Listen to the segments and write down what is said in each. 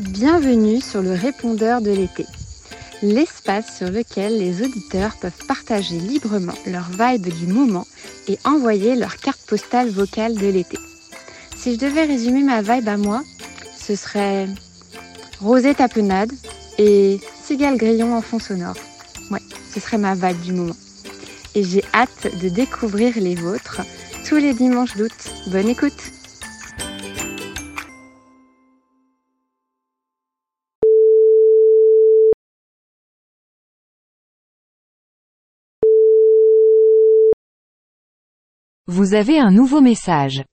Bienvenue sur le répondeur de l'été, l'espace sur lequel les auditeurs peuvent partager librement leur vibe du moment et envoyer leur carte postale vocale de l'été. Si je devais résumer ma vibe à moi, ce serait rosée tapenade et cigale grillon en fond sonore. Ouais, ce serait ma vibe du moment. Et j'ai hâte de découvrir les vôtres tous les dimanches d'août. Bonne écoute Vous avez un nouveau message.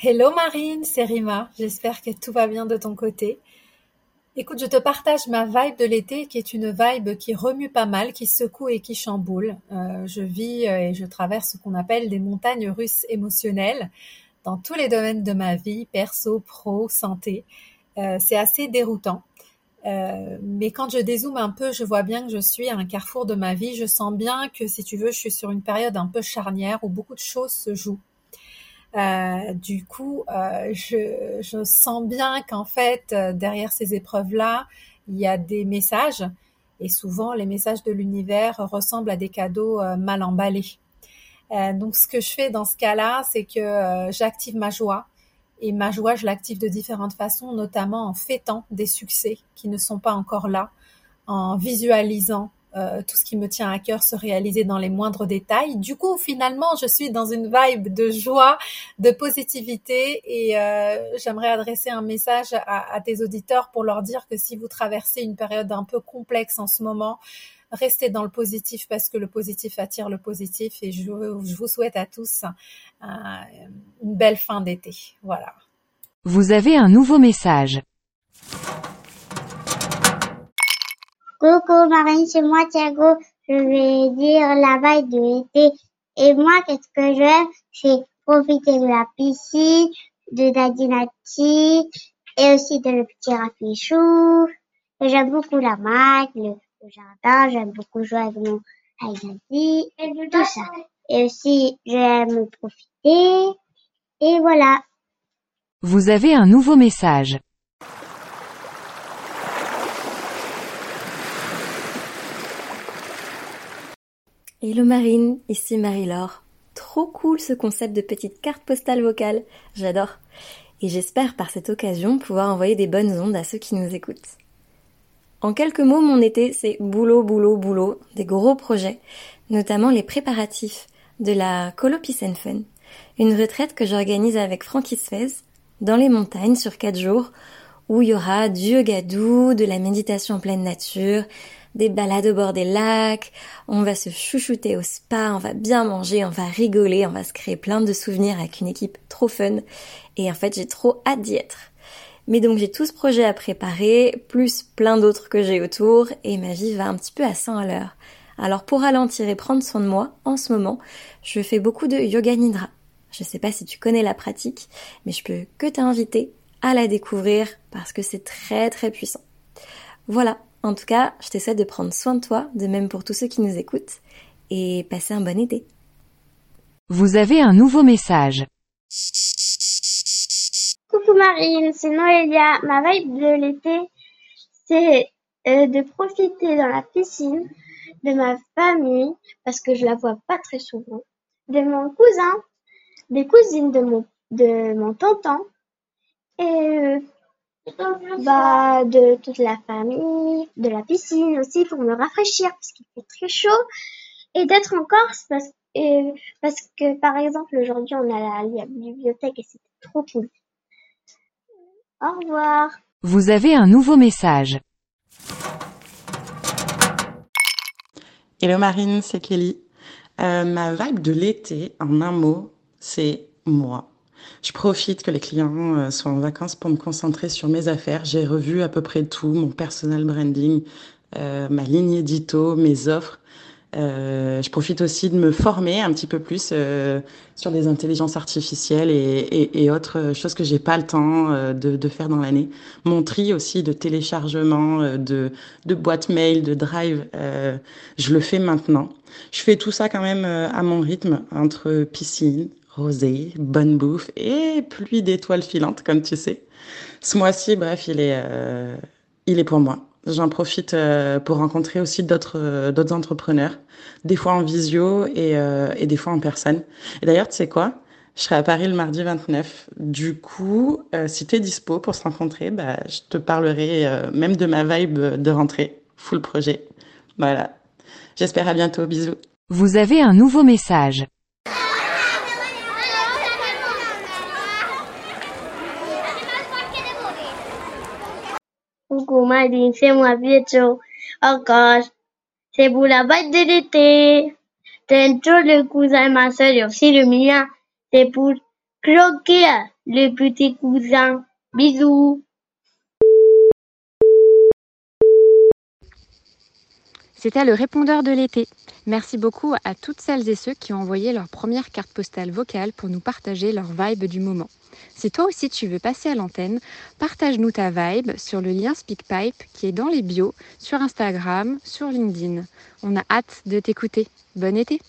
Hello Marine, c'est Rima. J'espère que tout va bien de ton côté. Écoute, je te partage ma vibe de l'été qui est une vibe qui remue pas mal, qui secoue et qui chamboule. Euh, je vis euh, et je traverse ce qu'on appelle des montagnes russes émotionnelles dans tous les domaines de ma vie, perso, pro, santé. Euh, c'est assez déroutant. Euh, mais quand je dézoome un peu, je vois bien que je suis à un carrefour de ma vie. Je sens bien que, si tu veux, je suis sur une période un peu charnière où beaucoup de choses se jouent. Euh, du coup, euh, je, je, sens bien qu'en fait, derrière ces épreuves-là, il y a des messages. Et souvent, les messages de l'univers ressemblent à des cadeaux mal emballés. donc, ce que je fais dans ce cas-là, c'est que j'active ma joie et ma joie, je l'active de différentes façons, notamment en fêtant des succès qui ne sont pas encore là, en visualisant euh, tout ce qui me tient à cœur se réaliser dans les moindres détails. Du coup, finalement, je suis dans une vibe de joie, de positivité et euh, j'aimerais adresser un message à, à, tes auditeurs pour leur dire que si vous traversez une période un peu complexe en ce moment, restez dans le positif parce que le positif attire le positif et je, je vous souhaite à tous euh, une belle fin d'été. Voilà. Vous avez un nouveau message. Coucou Marine, c'est moi Thiago. Je vais dire la veille de l'été. Et moi, qu'est-ce que j'aime C'est profiter de la piscine, de la dynastie et aussi de le petit rafichou. J'aime beaucoup la le, le jardin, j'aime beaucoup jouer avec mon Aïdadi, tout ça. Et aussi, j'aime profiter. Et voilà. Vous avez un nouveau message. Hello Marine, ici Marie-Laure. Trop cool ce concept de petite carte postale vocale, j'adore. Et j'espère par cette occasion pouvoir envoyer des bonnes ondes à ceux qui nous écoutent. En quelques mots, mon été, c'est boulot, boulot, boulot, des gros projets, notamment les préparatifs de la Colo Fun, une retraite que j'organise avec Francky Sfez dans les montagnes sur quatre jours, où il y aura du yoga de la méditation en pleine nature, des balades au bord des lacs, on va se chouchouter au spa, on va bien manger, on va rigoler, on va se créer plein de souvenirs avec une équipe trop fun. Et en fait, j'ai trop hâte d'y être. Mais donc j'ai tout ce projet à préparer, plus plein d'autres que j'ai autour, et ma vie va un petit peu à 100 à l'heure. Alors pour ralentir et prendre soin de moi, en ce moment, je fais beaucoup de yoga nidra. Je sais pas si tu connais la pratique, mais je peux que t'inviter à la découvrir parce que c'est très très puissant. Voilà, en tout cas, je t'essaie de prendre soin de toi, de même pour tous ceux qui nous écoutent, et passer un bon été. Vous avez un nouveau message. Marine, c'est Noélia. Ma vibe de l'été, c'est euh, de profiter dans la piscine de ma famille, parce que je la vois pas très souvent, de mon cousin, des cousines de mon, de mon tonton, et euh, bah, de toute la famille, de la piscine aussi pour me rafraîchir parce qu'il fait très chaud et d'être en Corse parce, que par exemple aujourd'hui on a la bibliothèque et c'était trop cool. Au revoir. Vous avez un nouveau message. Hello Marine, c'est Kelly. Euh, ma vibe de l'été, en un mot, c'est moi. Je profite que les clients euh, soient en vacances pour me concentrer sur mes affaires. J'ai revu à peu près tout, mon personal branding, euh, ma ligne édito, mes offres. Euh, je profite aussi de me former un petit peu plus euh, sur les intelligences artificielles et, et, et autres choses que j'ai pas le temps euh, de, de, faire dans l'année. Mon tri aussi de téléchargement, euh, de, de boîtes mail, de drive, je le fais maintenant. Je fais tout ça quand même à mon rythme entre piscine, rosé, bonne bouffe et pluie d'étoiles filantes, comme tu sais. Ce mois-ci, bref, il est, euh, il est pour moi. J'en profite euh, pour rencontrer aussi d'autres euh, d'autres entrepreneurs, des fois en visio et, euh, et des fois en personne. Et d'ailleurs, tu sais quoi? Je serai à Paris le mardi 29. Du coup, euh, si tu es dispo pour se rencontrer, bah, je te parlerai même de ma vibe de rentrée, full projet. Voilà. J'espère à bientôt. Bisous. Vous avez un nouveau message. Marine, c'est moi gosh, c'est pour la fête de l'été. Tantôt le cousin ma soeur et aussi le mien. C'est pour croquer le petit cousin. Bisous. C'était le répondeur de l'été. Merci beaucoup à toutes celles et ceux qui ont envoyé leur première carte postale vocale pour nous partager leur vibe du moment. Si toi aussi tu veux passer à l'antenne, partage-nous ta vibe sur le lien SpeakPipe qui est dans les bios sur Instagram, sur LinkedIn. On a hâte de t'écouter. Bon été